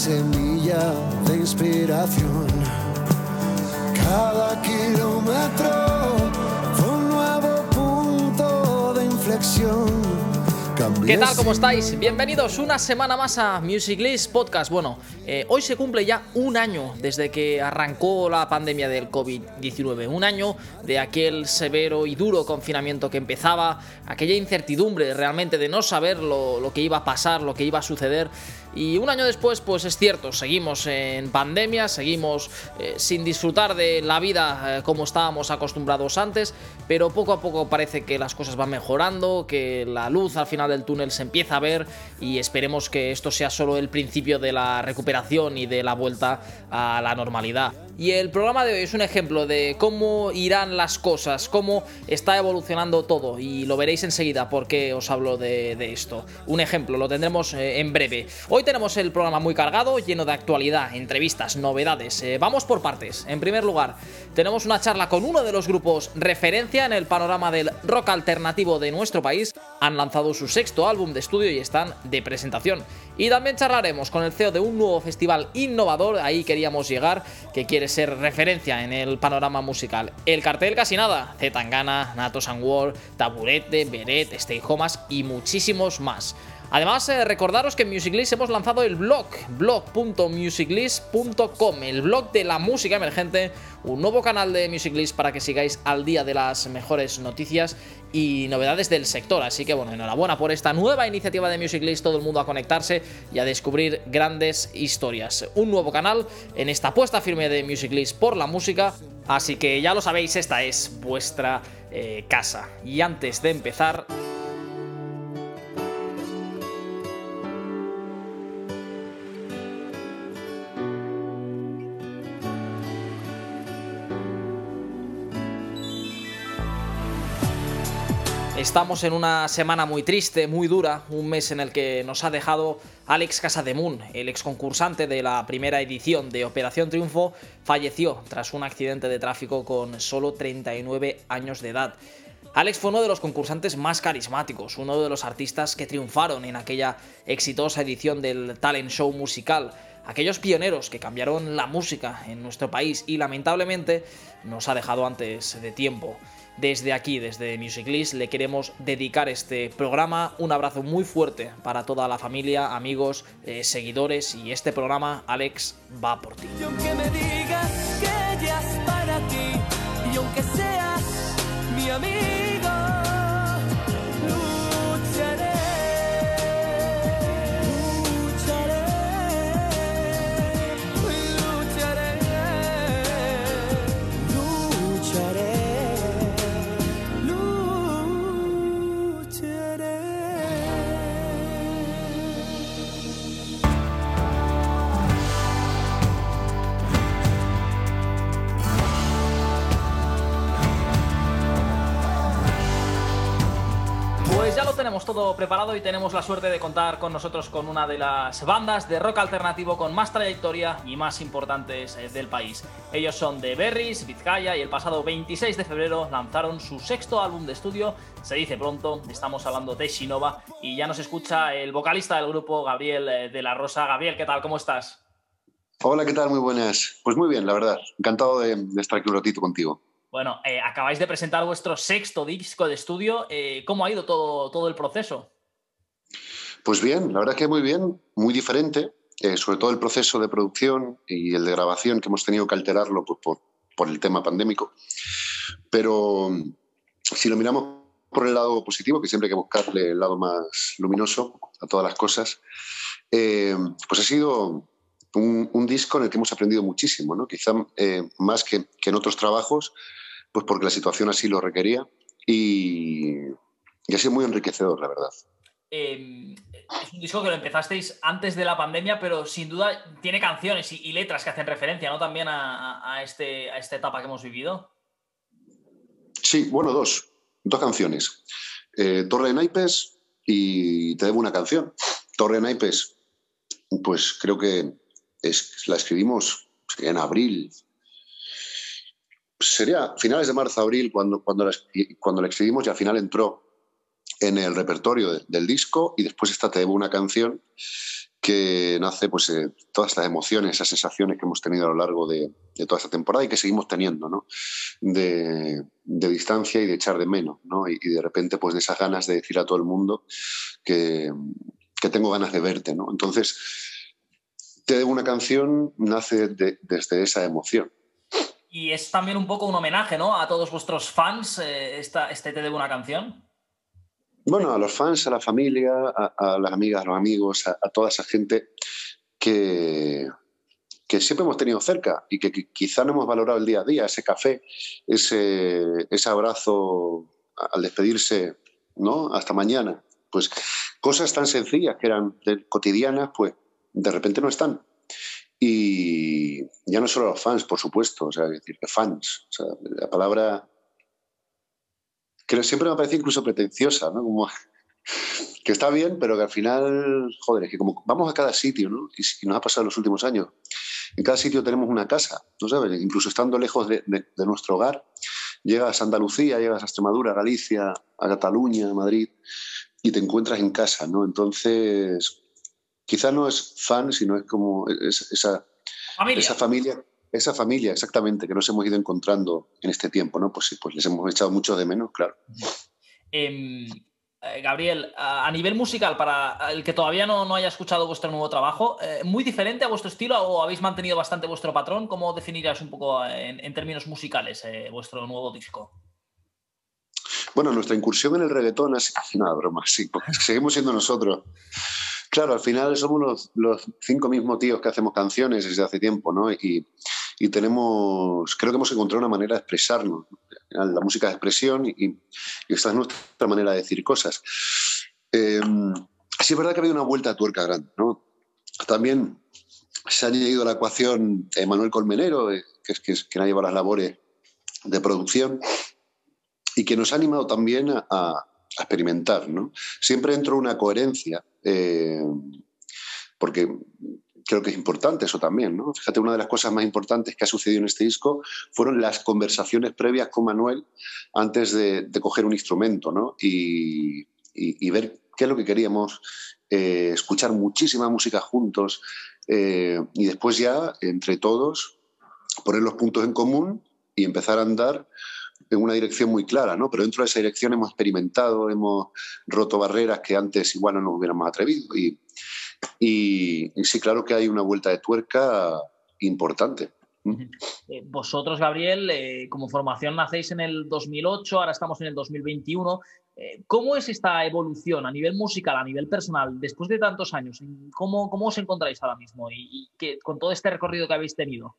semilla de inspiración. Cada kilómetro fue un nuevo punto de inflexión. ¿Qué tal? ¿Cómo estáis? Bienvenidos una semana más a Music List Podcast. Bueno, eh, hoy se cumple ya un año desde que arrancó la pandemia del COVID-19. Un año de aquel severo y duro confinamiento que empezaba, aquella incertidumbre realmente de no saber lo, lo que iba a pasar, lo que iba a suceder. Y un año después, pues es cierto, seguimos en pandemia, seguimos eh, sin disfrutar de la vida eh, como estábamos acostumbrados antes, pero poco a poco parece que las cosas van mejorando, que la luz al final del túnel se empieza a ver y esperemos que esto sea solo el principio de la recuperación y de la vuelta a la normalidad. Y el programa de hoy es un ejemplo de cómo irán las cosas, cómo está evolucionando todo. Y lo veréis enseguida porque os hablo de, esto. Un ejemplo, lo tendremos eh, en breve. Hoy tenemos el programa muy cargado, lleno de actualidad, entrevistas, novedades. Eh, vamos por partes. En primer lugar, tenemos una charla con uno de los grupos referencia en el panorama del rock alternativo de nuestro país. Han lanzado su sexto álbum de estudio y están de presentación. Y también charlaremos con el CEO de un nuevo festival innovador, ahí queríamos llegar, que quiere ser referencia en el panorama musical. El cartel casi nada, Zetangana, Nato War, Taburete, Beret, Stay Homas y muchísimos más. Además, eh, recordaros que en Musiclist hemos lanzado el blog, blog.musiclist.com, el blog de la música emergente, un nuevo canal de Musiclist para que sigáis al día de las mejores noticias y novedades del sector. Así que bueno, enhorabuena por esta nueva iniciativa de Musiclist, todo el mundo a conectarse y a descubrir grandes historias. Un nuevo canal en esta apuesta firme de Musiclist por la música. Así que ya lo sabéis, esta es vuestra eh, casa. Y antes de empezar... Estamos en una semana muy triste, muy dura, un mes en el que nos ha dejado Alex Casademun, el ex concursante de la primera edición de Operación Triunfo, falleció tras un accidente de tráfico con solo 39 años de edad. Alex fue uno de los concursantes más carismáticos, uno de los artistas que triunfaron en aquella exitosa edición del talent show musical, aquellos pioneros que cambiaron la música en nuestro país y lamentablemente nos ha dejado antes de tiempo. Desde aquí, desde Music List, le queremos dedicar este programa. Un abrazo muy fuerte para toda la familia, amigos, eh, seguidores y este programa, Alex, va por ti. Y aunque me digas que ya es para ti, y aunque seas mi amigo. Todo preparado y tenemos la suerte de contar con nosotros con una de las bandas de rock alternativo con más trayectoria y más importantes eh, del país. Ellos son The Berries, Vizcaya y el pasado 26 de febrero lanzaron su sexto álbum de estudio, se dice pronto, estamos hablando de Shinova y ya nos escucha el vocalista del grupo, Gabriel eh, de la Rosa. Gabriel, ¿qué tal? ¿Cómo estás? Hola, ¿qué tal? Muy buenas. Pues muy bien, la verdad. Encantado de, estar aquí un ratito contigo. Bueno, eh, acabáis de presentar vuestro sexto disco de estudio. Eh, ¿Cómo ha ido todo, todo el proceso? Pues bien, la verdad que muy bien, muy diferente, eh, sobre todo el proceso de producción y el de grabación que hemos tenido que alterarlo por, el tema pandémico. Pero si lo miramos por el lado positivo, que siempre hay que buscarle el lado más luminoso a todas las cosas, pues ha sido un, disco en el que hemos aprendido muchísimo, ¿no? quizá más que, en otros trabajos, pues porque la situación así lo requería y, y ha sido muy enriquecedor, la verdad. Em, es un disco que lo empezasteis antes de la pandemia, pero sin duda tiene canciones y, letras que hacen referencia ¿no? también a, este, a esta etapa que hemos vivido. Sí, bueno, dos. Dos canciones. Eh, Torre de Naipes y Te debo una canción. Torre de Naipes, pues creo que es, la escribimos en abril sería finales de marzo, abril, cuando, cuando, la, cuando y al final entró en el repertorio del disco y después esta Te debo una canción que nace pues eh, todas las emociones, esas sensaciones que hemos tenido a lo largo de, toda esta temporada y que seguimos teniendo, ¿no? De, distancia y de echar de menos, ¿no? Y, de repente pues de esas ganas de decir a todo el mundo que, que tengo ganas de verte, ¿no? Entonces, Te debo una canción nace desde esa emoción. Y es también un poco un homenaje, ¿no? A todos vuestros fans, eh, esta, este Te debo una canción. Bueno, a los fans, a la familia, a, las amigas, a los amigos, a, toda esa gente que, que siempre hemos tenido cerca y que, quizá no hemos valorado el día a día, ese café, ese, ese abrazo al despedirse, ¿no? Hasta mañana. Pues cosas tan sencillas que eran cotidianas, pues de repente no están. Y ya no solo los fans, por supuesto, o sea, decir, fans, o sea, la palabra que siempre me parece incluso pretenciosa, ¿no? Como que está bien, pero que al final, joder, es que como vamos a cada sitio, ¿no? Y, nos ha pasado en los últimos años. En cada sitio tenemos una casa, ¿no sabes? Incluso estando lejos de, nuestro hogar, llegas a Andalucía, llegas a Extremadura, a Galicia, a Cataluña, a Madrid, y te encuentras en casa, ¿no? Entonces, quizá no es fan, sino es como esa, esa familia esa familia, exactamente, que nos hemos ido encontrando en este tiempo, ¿no? Pues sí, pues les hemos echado mucho de menos, claro. Em, eh, Gabriel, a nivel musical, para el que todavía no, haya escuchado vuestro nuevo trabajo, eh, ¿muy diferente a vuestro estilo o habéis mantenido bastante vuestro patrón? ¿Cómo definirías un poco en, términos musicales eh, vuestro nuevo disco? Bueno, nuestra incursión en el reggaetón es nada, broma, sí, seguimos siendo nosotros. Claro, al final somos los, cinco mismos tíos que hacemos canciones desde hace tiempo, ¿no? Y, tenemos, creo que hemos encontrado una manera de expresarnos. La música de expresión y, esta es nuestra manera de decir cosas. Eh, sí es verdad que ha habido una vuelta a tuerca grande, ¿no? También se ha añadido a la ecuación Manuel Colmenero, eh, que es, que es quien ha llevado las labores de producción y que nos ha animado también a, experimentar. ¿no? Siempre dentro de una coherencia, eh, porque creo que es importante eso también. ¿no? Fíjate, una de las cosas más importantes que ha sucedido en este disco fueron las conversaciones previas con Manuel antes de, coger un instrumento ¿no? y, ver qué es lo que queríamos, eh, escuchar muchísima música juntos eh, y después ya, entre todos, poner los puntos en común y empezar a andar en una dirección muy clara, ¿no? Pero dentro de esa dirección hemos experimentado, hemos roto barreras que antes igual no nos hubiéramos atrevido. Y, y, sí, claro que hay una vuelta de tuerca importante. Eh, vosotros, Gabriel, eh, como formación nacéis en el 2008, ahora estamos en el 2021. Eh, ¿Cómo es esta evolución a nivel musical, a nivel personal, después de tantos años? ¿Cómo, cómo os encontráis ahora mismo y, y con todo este recorrido que habéis tenido?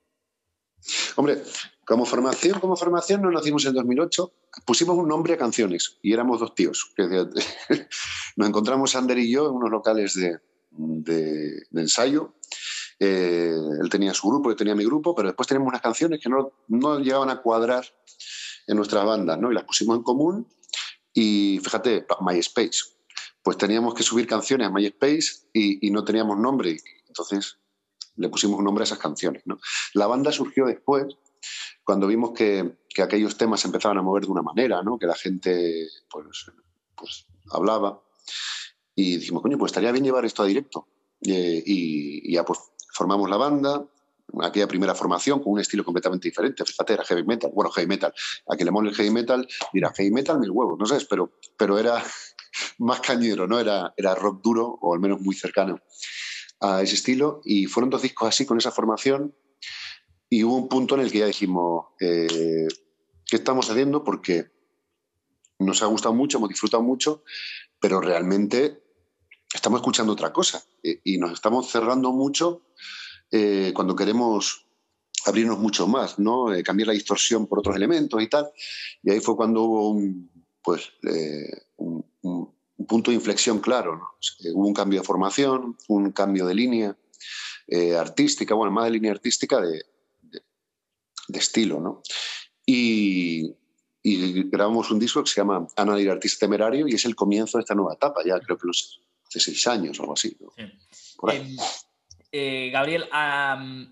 Hombre, como formación, como formación no nacimos en 2008, pusimos un nombre a canciones y éramos dos tíos. Nos encontramos Ander y yo en unos locales de, ensayo. Eh, él tenía su grupo, yo tenía mi grupo, pero después teníamos unas canciones que no, no llegaban a cuadrar en nuestras bandas, ¿no? Y las pusimos en común y fíjate, MySpace. Pues teníamos que subir canciones a MySpace y, y no teníamos nombre. Entonces le pusimos un nombre a esas canciones. ¿no? La banda surgió después, cuando vimos que, que, aquellos temas empezaban a mover de una manera, ¿no? que la gente pues, pues hablaba. Y dijimos, coño, pues estaría bien llevar esto a directo. y, ya pues formamos la banda, aquella primera formación con un estilo completamente diferente. Fíjate, era heavy metal. Bueno, heavy metal. A que le mole el heavy metal, dirá heavy metal mil huevos, no sé, pero, pero era más cañero, ¿no? Era, era rock duro, o al menos muy cercano a ese estilo y fueron dos discos así con esa formación y hubo un punto en el que ya dijimos, eh, ¿qué estamos haciendo? Porque nos ha gustado mucho, hemos disfrutado mucho, pero realmente estamos escuchando otra cosa eh, y nos estamos cerrando mucho eh, cuando queremos abrirnos mucho más, ¿no? cambiar la distorsión por otros elementos y tal. Y ahí fue cuando hubo un, pues, un, un punto de inflexión claro. hubo un cambio de formación, un cambio de línea eh, artística, bueno, más de línea artística de, de, estilo. ¿no? Y, grabamos un disco que se llama Ana artista temerario y es el comienzo de esta nueva etapa, ya creo que los, hace seis años o algo así. Eh, Gabriel,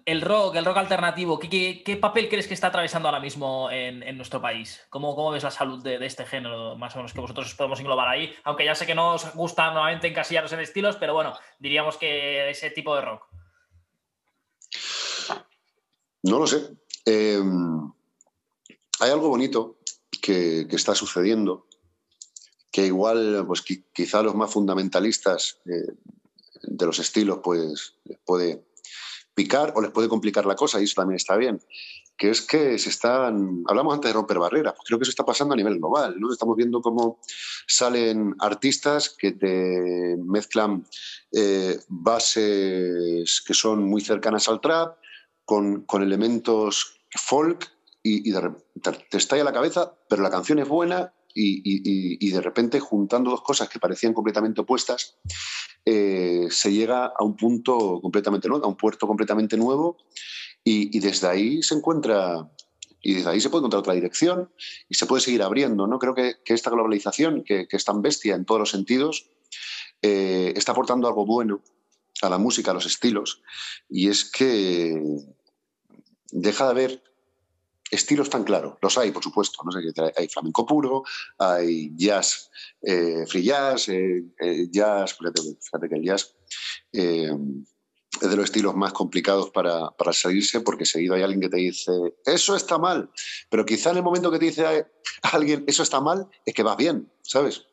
el rock, el rock alternativo, ¿qué, papel crees que está atravesando ahora mismo en, nuestro país? ¿Cómo, ¿Cómo, ves la salud de, este género, más o menos, que vosotros podemos englobar ahí? Aunque ya sé que no os gusta nuevamente encasillaros en estilos, pero bueno, diríamos que ese tipo de rock. No lo sé. Em, hay algo bonito que, está sucediendo, que igual, pues quizá los más fundamentalistas eh, de los estilos, pues les puede picar o les puede complicar la cosa, y eso también está bien, que es que se están, hablamos antes de romper barreras, pues creo que eso está pasando a nivel global, ¿no? Estamos viendo cómo salen artistas que te mezclan eh, bases que son muy cercanas al trap con, con elementos folk y, de, te estalla la cabeza, pero la canción es buena y, de repente juntando dos cosas que parecían completamente opuestas, eh, se llega a un punto completamente nuevo, a un puerto completamente nuevo y, desde ahí se encuentra y desde ahí se puede encontrar otra dirección y se puede seguir abriendo. ¿no? Creo que, esta globalización, que, es tan bestia en todos los sentidos, eh, está aportando algo bueno a la música, a los estilos, y es que deja de haber estilos tan claros. Los hay, por supuesto. ¿no? Hay flamenco puro, hay jazz, eh, free jazz, eh, eh, jazz, fíjate, que el jazz es de los estilos más complicados para, para, salirse porque seguido hay alguien que te dice, eso está mal, pero quizá en el momento que te dice alguien, eso está mal, es que vas bien, ¿sabes?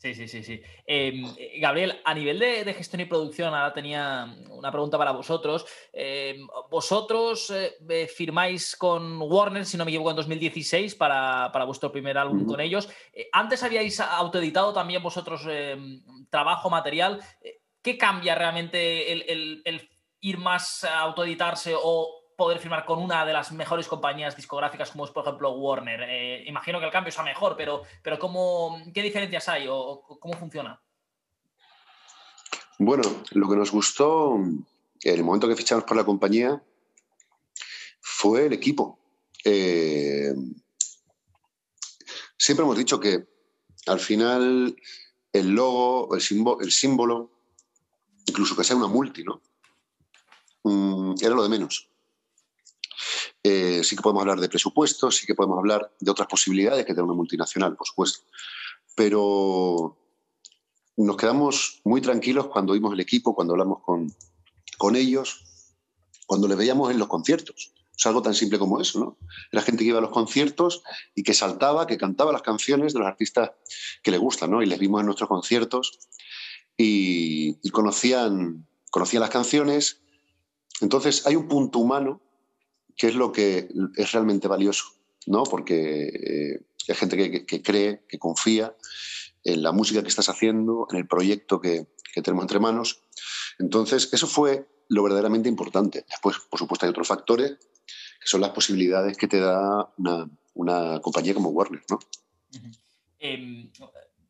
Sí, sí, sí, sí. Em, Gabriel, a nivel de, gestión y producción, ahora tenía una pregunta para vosotros. Em, vosotros eh, firmáis con Warner, si no me equivoco, en 2016 para, vuestro primer álbum con ellos. Eh, antes habíais autoeditado también vosotros em, trabajo, material. Eh, ¿Qué cambia realmente el, el ir más a autoeditarse o poder firmar con una de las mejores compañías discográficas como es, por ejemplo, Warner. Eh, imagino que el cambio sea mejor, pero, pero ¿cómo, ¿qué diferencias hay o, cómo funciona? Bueno, lo que nos gustó en el momento que fichamos por la compañía fue el equipo. Eh, siempre hemos dicho que al final el logo, el el símbolo incluso que sea una multi, ¿no? Mm, era lo de menos. Eh, sí que podemos hablar de presupuestos, sí que podemos hablar de otras posibilidades que tiene una multinacional, por supuesto. Pero nos quedamos muy tranquilos cuando vimos el equipo, cuando hablamos con, con ellos, cuando les veíamos en los conciertos. Es algo tan simple como eso, ¿no? Era gente que iba a los conciertos y que saltaba, que cantaba las canciones de los artistas que le gustan, ¿no? Y les vimos en nuestros conciertos y, y conocían, conocían las canciones. Entonces hay un punto humano qué es lo que es realmente valioso, ¿no? Porque eh, hay gente que, cree, que confía en la música que estás haciendo, en el proyecto que, tenemos entre manos. Entonces, eso fue lo verdaderamente importante. Después, por supuesto, hay otros factores que son las posibilidades que te da una, compañía como Warner, ¿no? Em,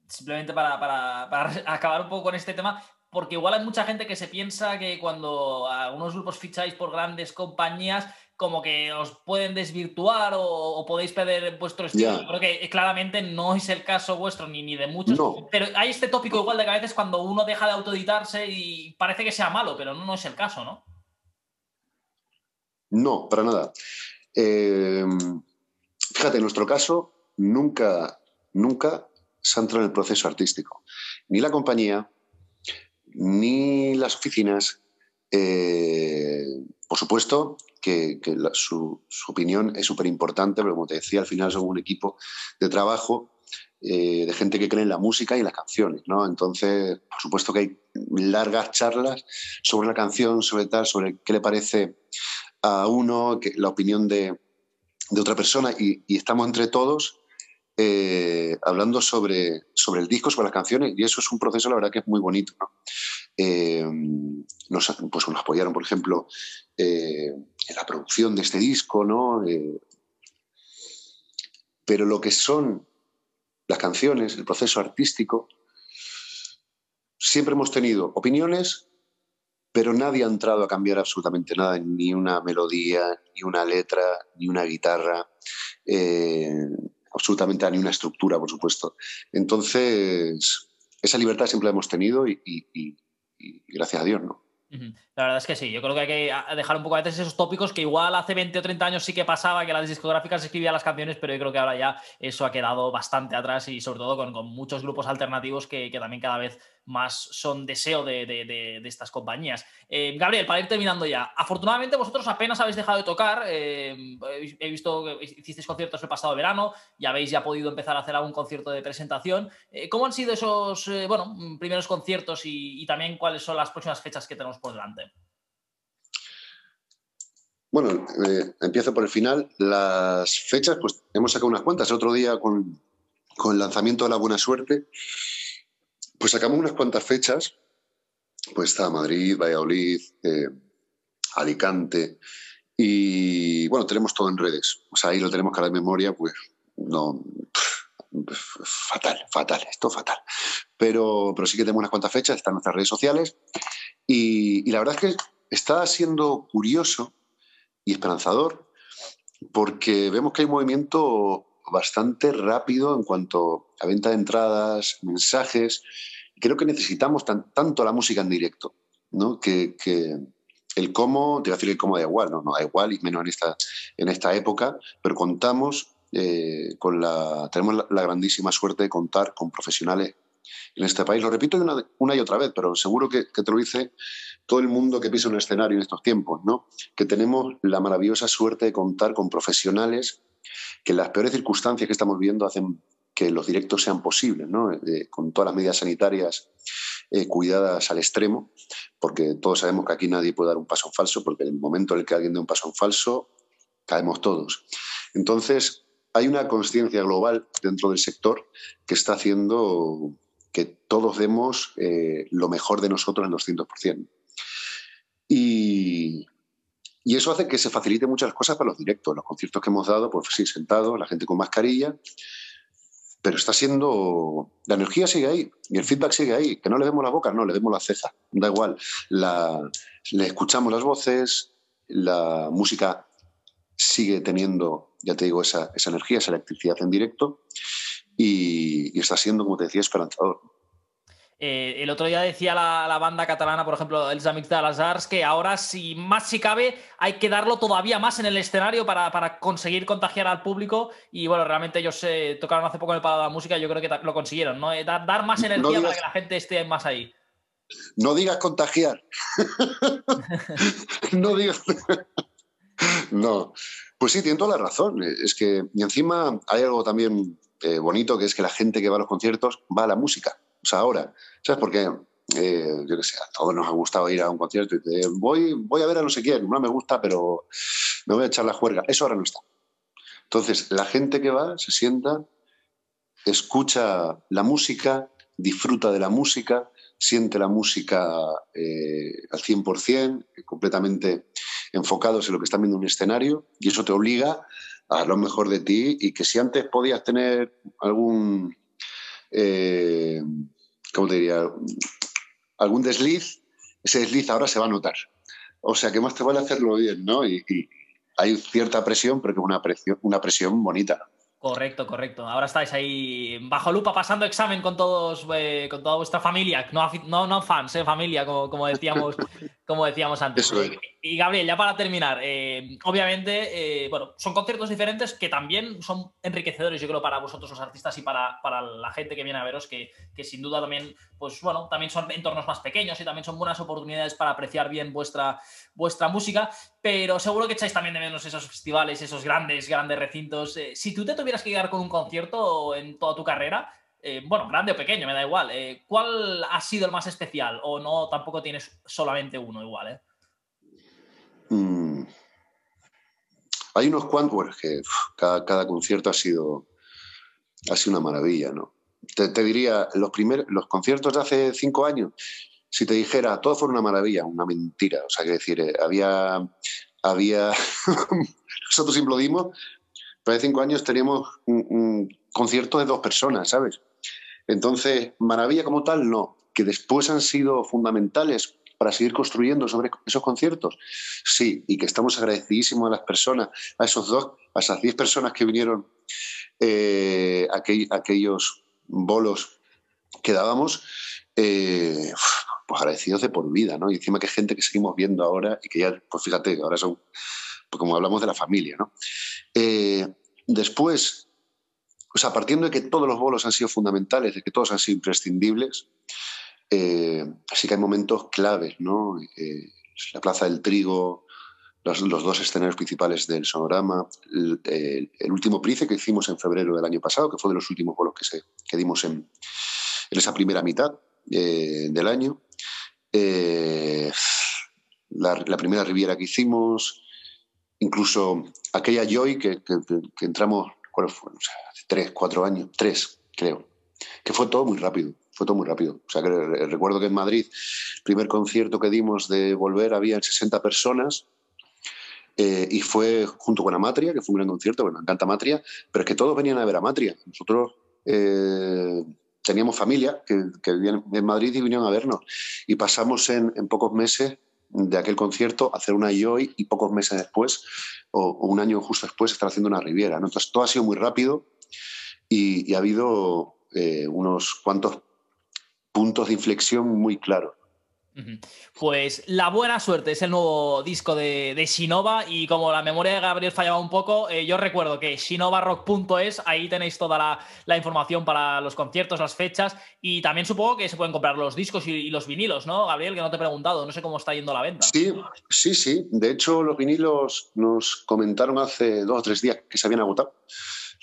simplemente para, para, acabar un poco con este tema, porque igual hay mucha gente que se piensa que cuando algunos grupos ficháis por grandes compañías, como que os pueden desvirtuar o, podéis perder vuestro estilo. Creo que claramente no es el caso vuestro ni, ni de muchos. Pero hay este tópico igual de que a veces cuando uno deja de autoeditarse y parece que sea malo, pero no, no es el caso, ¿no? No, para nada. Eh, fíjate, en nuestro caso nunca, nunca se ha entrado en el proceso artístico. Ni la compañía, ni las oficinas. Eh, por supuesto, que, su, opinión es súper importante, pero como te decía, al final somos un equipo de trabajo eh, de gente que cree en la música y en las canciones, ¿no? Entonces, por supuesto que hay largas charlas sobre la canción, sobre tal, sobre qué le parece a uno, la opinión de, otra persona, y, estamos entre todos eh, hablando sobre, sobre el disco, sobre las canciones, y eso es un proceso, la verdad, que es muy bonito. Eh, nos, pues nos apoyaron, por ejemplo, eh, en la producción de este disco, ¿no? Eh, pero lo que son las canciones, el proceso artístico, siempre hemos tenido opiniones, pero nadie ha entrado a cambiar absolutamente nada, ni una melodía, ni una letra, ni una guitarra, absolutamente ni una estructura, por supuesto. Entonces, esa libertad siempre la hemos tenido y gracias a Dios, ¿no? La verdad es que sí, yo creo que hay que dejar un poco a veces esos tópicos que igual hace 20 o 30 años sí que pasaba, que las discográficas escribían las canciones, pero yo creo que ahora ya eso ha quedado bastante atrás y sobre todo con, muchos grupos alternativos que, también cada vez más son deseo de, estas compañías. Eh, Gabriel, para ir terminando ya, afortunadamente vosotros apenas habéis dejado de tocar, eh, he visto que hicisteis conciertos el pasado verano y habéis ya podido empezar a hacer algún concierto de presentación. Eh, ¿Cómo han sido esos primeros conciertos y también cuáles son las próximas fechas que tenemos por delante? Bueno, empiezo por el final. Las fechas, pues hemos sacado unas cuantas. Otro día, con, el lanzamiento de La Buena Suerte, pues sacamos unas cuantas fechas. Pues está Madrid, Valladolid, eh, Alicante. Y bueno, tenemos todo en redes. O sea, ahí lo tenemos que de memoria, pues no. fatal, fatal, esto fatal. Pero, pero sí que tenemos unas cuantas fechas, están nuestras redes sociales. y la verdad es que está siendo curioso y esperanzador, porque vemos que hay movimiento bastante rápido en cuanto a venta de entradas, mensajes. Creo que necesitamos tanto la música en directo, ¿no? que, el cómo, te voy a decir el cómo da igual, no, no da igual, y menos en esta, en esta época, pero contamos eh, con la, tenemos la, grandísima suerte de contar con profesionales en este país. Lo repito una, y otra vez, pero seguro que, que te lo dice todo el mundo que pisa un escenario en estos tiempos, ¿no? Que tenemos la maravillosa suerte de contar con profesionales que las peores circunstancias que estamos viendo hacen que los directos sean posibles, ¿no? Eh, con todas las medidas sanitarias eh, cuidadas al extremo, porque todos sabemos que aquí nadie puede dar un paso en falso, porque en el momento en el que alguien dé un paso en falso, caemos todos. Entonces, hay una conciencia global dentro del sector que está haciendo que todos demos eh, lo mejor de nosotros en 200%. Y, eso hace que se facilite muchas cosas para los directos. Los conciertos que hemos dado, pues sí, sentados, la gente con mascarilla, pero está siendo. La energía sigue ahí y el feedback sigue ahí. Que no le demos la boca, no, le demos la ceja. Da igual. le escuchamos las voces, la música sigue teniendo, ya te digo, esa, energía, esa electricidad en directo y, y está siendo, como te decía, esperanzador. Eh, el otro día decía la, banda catalana, por ejemplo, El Amics de las Arts, que ahora, si más si cabe, hay que darlo todavía más en el escenario para, conseguir contagiar al público. Y bueno, realmente ellos eh, tocaron hace poco en el Palo de la Música y yo creo que lo consiguieron, ¿no? Eh, dar, más energía para que la gente esté más ahí. No digas contagiar. no digas. no. Pues sí, tiene toda la razón. Es que, y encima hay algo también bonito, que es que la gente que va a los conciertos va a la música. O sea, ahora, ¿sabes por qué? Eh, yo qué sé, a todos nos ha gustado ir a un concierto y te, voy, voy a ver a no sé quién, no me gusta, pero me voy a echar la juerga. Eso ahora no está. Entonces, la gente que va se sienta, escucha la música, disfruta de la música, siente la música eh, al 100%, completamente enfocados en lo que están viendo en un escenario, y eso te obliga a lo mejor de ti y que si antes podías tener algún eh, ¿cómo te diría? Algún desliz, ese desliz ahora se va a notar. O sea, que más te vale hacerlo bien, ¿no? Y, hay cierta presión, pero que es una presión, una presión bonita. Correcto, correcto. Ahora estáis ahí bajo lupa pasando examen con todos, eh, con toda vuestra familia, no, no, no fans, eh, familia, como, como decíamos, como decíamos antes. Y Gabriel, ya para terminar, eh, obviamente, eh, bueno, son conciertos diferentes que también son enriquecedores, yo creo, para vosotros los artistas y para, para la gente que viene a veros, que, que, sin duda también, pues bueno, también son entornos más pequeños y también son buenas oportunidades para apreciar bien vuestra, vuestra música, pero seguro que echáis también de menos esos festivales, esos grandes, grandes recintos. Eh, si tú te tuvieras que quedar con un concierto en toda tu carrera, bueno, grande o pequeño, me da igual, ¿cuál ha sido el más especial? O no, tampoco tienes solamente uno igual, ¿eh? Mm. Hay unos cuantos, bueno, que cada, concierto ha sido, ha sido una maravilla, ¿no? Te, diría, los, primeros, conciertos de hace cinco años, si te dijera, todo fue una maravilla, una mentira. O sea, que decir, eh, había, había nosotros implodimos, pero hace cinco años teníamos un, un, concierto de dos personas, ¿sabes? Entonces, maravilla como tal, no. Que después han sido fundamentales para seguir construyendo sobre esos conciertos? Sí, y que estamos agradecidísimos a las personas, a esos dos, a esas diez personas que vinieron eh, aquellos bolos que dábamos, eh, pues agradecidos de por vida, ¿no? Y encima que gente que seguimos viendo ahora y que ya, pues fíjate, ahora son, pues como hablamos de la familia, ¿no? Eh, después, o sea, partiendo de que todos los bolos han sido fundamentales, de que todos han sido imprescindibles, eh, sí que hay momentos claves, ¿no? Eh, la Plaza del Trigo, los, dos escenarios principales del sonorama, el, último price que hicimos en febrero del año pasado, que fue de los últimos bolos que, se, que dimos en, en esa primera mitad eh, del año. Eh, la, primera Riviera que hicimos, incluso aquella Joy que, que, entramos, ¿cuál fue? hace tres, cuatro años, tres, creo, que fue todo muy rápido, fue todo muy rápido. O sea, que recuerdo que en Madrid, el primer concierto que dimos de Volver, había 60 personas eh, y fue junto con Amatria, que fue un gran concierto, me encanta Amatria, pero es que todos venían a ver Amatria. Nosotros eh, teníamos familia que, que vivían en Madrid y vinieron a vernos. Y pasamos en, pocos meses de aquel concierto a hacer una Joy y pocos meses después, o, un año justo después, estar haciendo una Riviera. Entonces todo ha sido muy rápido y, ha habido eh, unos cuantos puntos de inflexión muy claros. Pues La Buena Suerte es el nuevo disco de, de Shinova y como la memoria de Gabriel fallaba un poco, eh, yo recuerdo que shinovarock.es, ahí tenéis toda la, información para los conciertos, las fechas y también supongo que se pueden comprar los discos y, los vinilos, ¿no? Gabriel, que no te he preguntado, no sé cómo está yendo la venta. Sí, sí, sí. De hecho, los vinilos nos comentaron hace dos o tres días que se habían agotado.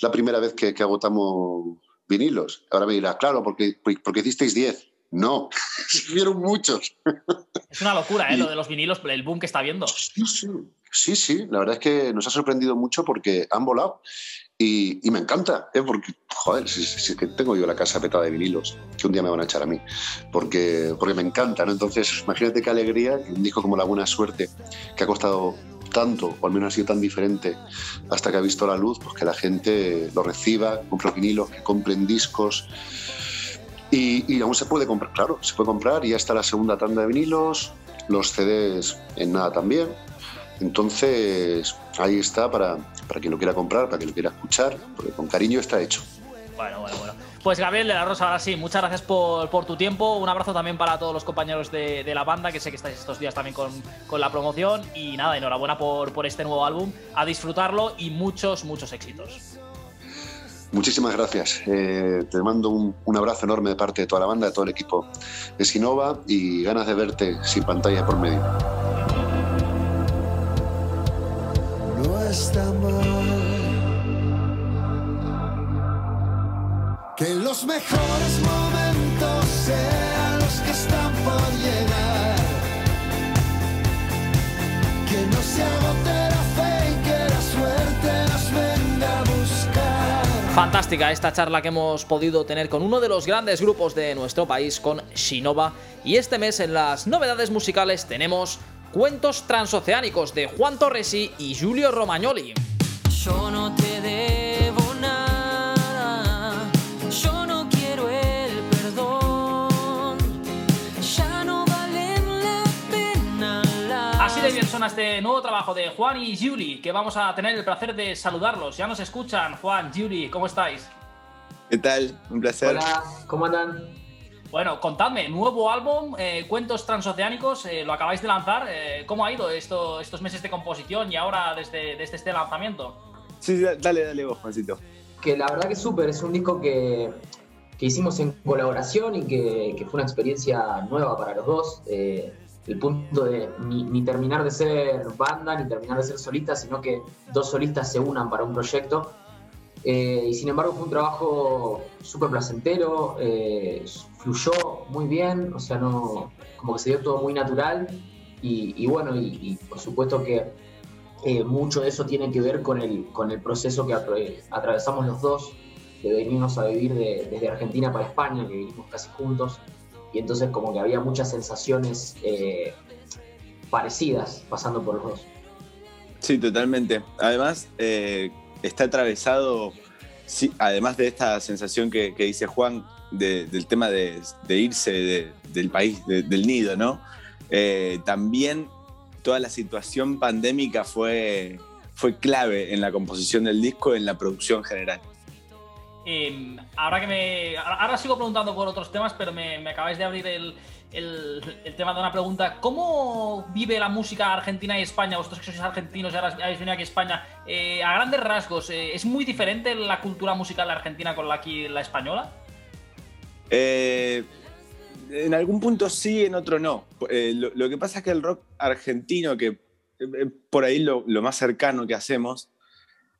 La primera vez que, agotamos vinilos. Ahora me dirás, claro, porque, porque hicisteis 10. No, se vieron muchos. Es una locura, ¿eh? Lo de los vinilos, el boom que está viendo. Sí, sí. Sí, sí, la verdad es que nos ha sorprendido mucho porque han volado y, me encanta, ¿eh? porque, joder, si, que tengo yo la casa petada de vinilos, que un día me van a echar a mí, porque, porque me encanta, ¿no? Entonces, imagínate qué alegría, un disco como La Buena Suerte, que ha costado tanto, o al menos ha sido tan diferente hasta que ha visto la luz, pues que la gente lo reciba, compre vinilos, que compren discos. Y, aún se puede comprar, claro, se puede comprar y ya está la segunda tanda de vinilos, los CDs en nada también. Entonces, ahí está para, para quien lo quiera comprar, para quien lo quiera escuchar, porque con cariño está hecho. Bueno, bueno, bueno. Pues Gabriel de la Rosa, ahora sí, muchas gracias por, por tu tiempo. Un abrazo también para todos los compañeros de, de, la banda, que sé que estáis estos días también con, con la promoción. Y nada, enhorabuena por, por este nuevo álbum. A disfrutarlo y muchos, muchos éxitos. Muchísimas gracias. Eh, te mando un, abrazo enorme de parte de toda la banda, de todo el equipo de Sinova y ganas de verte sin pantalla por medio. No está mal que los mejores momentos sean los que están por llegar. Que no se agote la fe y que la suerte nos venga a buscar. Fantástica esta charla que hemos podido tener con uno de los grandes grupos de nuestro país, con Shinova. Y este mes en las novedades musicales tenemos Cuentos Transoceánicos de Juan Torresi y Giulio Romagnoli. Yo no te bien suena este nuevo trabajo de Juan y Julie, que vamos a tener el placer de saludarlos. Ya nos escuchan, Juan, Julie, ¿cómo estáis? ¿Qué tal? Un placer. Hola, ¿cómo andan? Bueno, contadme, nuevo álbum, eh, Cuentos Transoceánicos, eh, lo acabáis de lanzar. Eh, ¿Cómo ha ido esto, estos meses de composición y ahora desde, desde este lanzamiento? Sí, dale, dale vos, Juancito. Que la verdad que es súper, es un disco que, que, hicimos en colaboración y que, que, fue una experiencia nueva para los dos el punto de ni, terminar de ser banda, ni terminar de ser solista, sino que dos solistas se unan para un proyecto. Eh, y sin embargo fue un trabajo súper placentero, eh, fluyó muy bien, o sea, no, como que se dio todo muy natural. Y, bueno, y, por supuesto que eh, mucho de eso tiene que ver con el, con el proceso que atravesamos los dos, de venirnos a vivir desde Argentina para España, que vivimos casi juntos y entonces como que había muchas sensaciones eh, parecidas pasando por los dos. Sí, totalmente. Además, eh, está atravesado, además de esta sensación que, dice Juan, del tema de, irse del país, del nido, ¿no? Eh, también toda la situación pandémica fue, clave en la composición del disco, en la producción general. Em, ahora que me. Ahora sigo preguntando por otros temas, pero me, acabáis de abrir el, el tema de una pregunta. ¿Cómo vive la música argentina y España? Vosotros que sois argentinos y ahora habéis venido aquí a España. eh, a grandes rasgos, eh, ¿es muy diferente la cultura musical argentina con la aquí la española? Eh, en algún punto sí, en otro no. Eh, lo, que pasa es que el rock argentino, que por ahí lo más cercano que hacemos,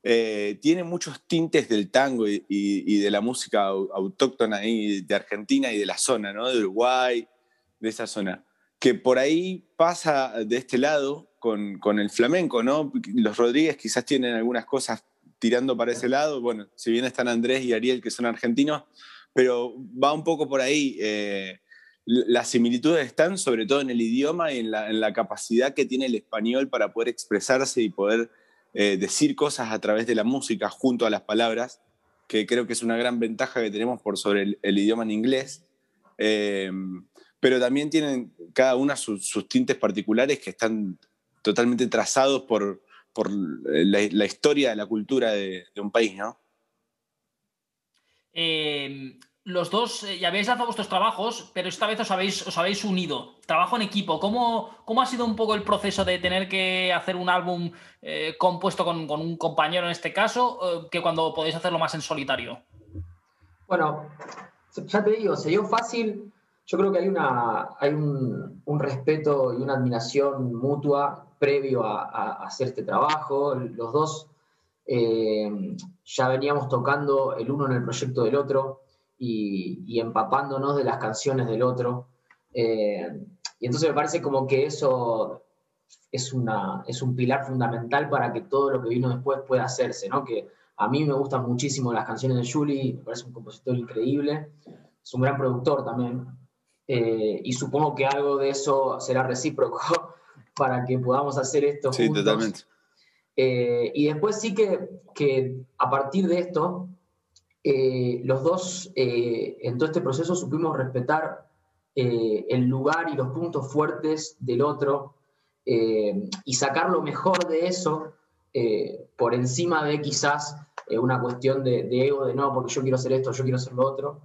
eh, tiene muchos tintes del tango y, de la música au- autóctona de Argentina y de la zona, ¿no? De Uruguay, de esa zona. Que por ahí pasa de este lado con, con el flamenco, ¿no? Los Rodríguez quizás tienen algunas cosas tirando para ese lado. Bueno, si bien están Andrés y Ariel, que son argentinos, pero va un poco por ahí. eh, las similitudes están sobre todo en el idioma y en la capacidad que tiene el español para poder expresarse y poder eh, decir cosas a través de la música junto a las palabras, que creo que es una gran ventaja que tenemos por sobre el, idioma en inglés. Eh, pero también tienen cada una sus, tintes particulares que están totalmente trazados por, por la, la historia la cultura de, un país, ¿no? Eh, los dos eh, ya habéis lanzado vuestros trabajos, pero esta vez os habéis, os habéis unido. Trabajo en equipo. ¿Cómo, cómo ha sido un poco el proceso de tener que hacer un álbum eh, compuesto con, con un compañero en este caso, eh, que cuando podéis hacerlo más en solitario? Bueno, ya te digo, se dio fácil. Yo creo que hay, una, hay un, un respeto y una admiración mutua previo a, a- hacer este trabajo. Los dos ya veníamos tocando el uno en el proyecto del otro y, y empapándonos de las canciones del otro. Eh, y entonces me parece como que eso es, una, es un pilar fundamental para que todo lo que vino después pueda hacerse, ¿no? Que a mí me gustan muchísimo las canciones de Julie, me parece un compositor increíble, es un gran productor también, eh, y supongo que algo de eso será recíproco para que podamos hacer esto Sí, juntos. totalmente. Eh, y después sí que, que a partir de esto, eh, los dos eh, en todo este proceso supimos respetar eh, el lugar y los puntos fuertes del otro y sacar lo mejor de eso por encima de quizás una cuestión de, de ego, de no, porque yo quiero hacer esto, yo quiero hacer lo otro.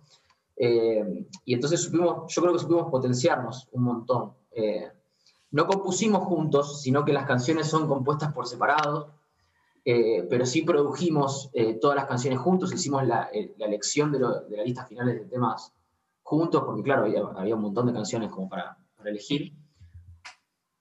Y entonces supimos, yo creo que supimos potenciarnos un montón. No compusimos juntos, sino que las canciones son compuestas por separado, eh, pero sí produjimos eh, todas las canciones juntos, hicimos la, eh, la elección de, lo- de la lista finales de temas juntos, porque claro, había, un montón de canciones como para, elegir.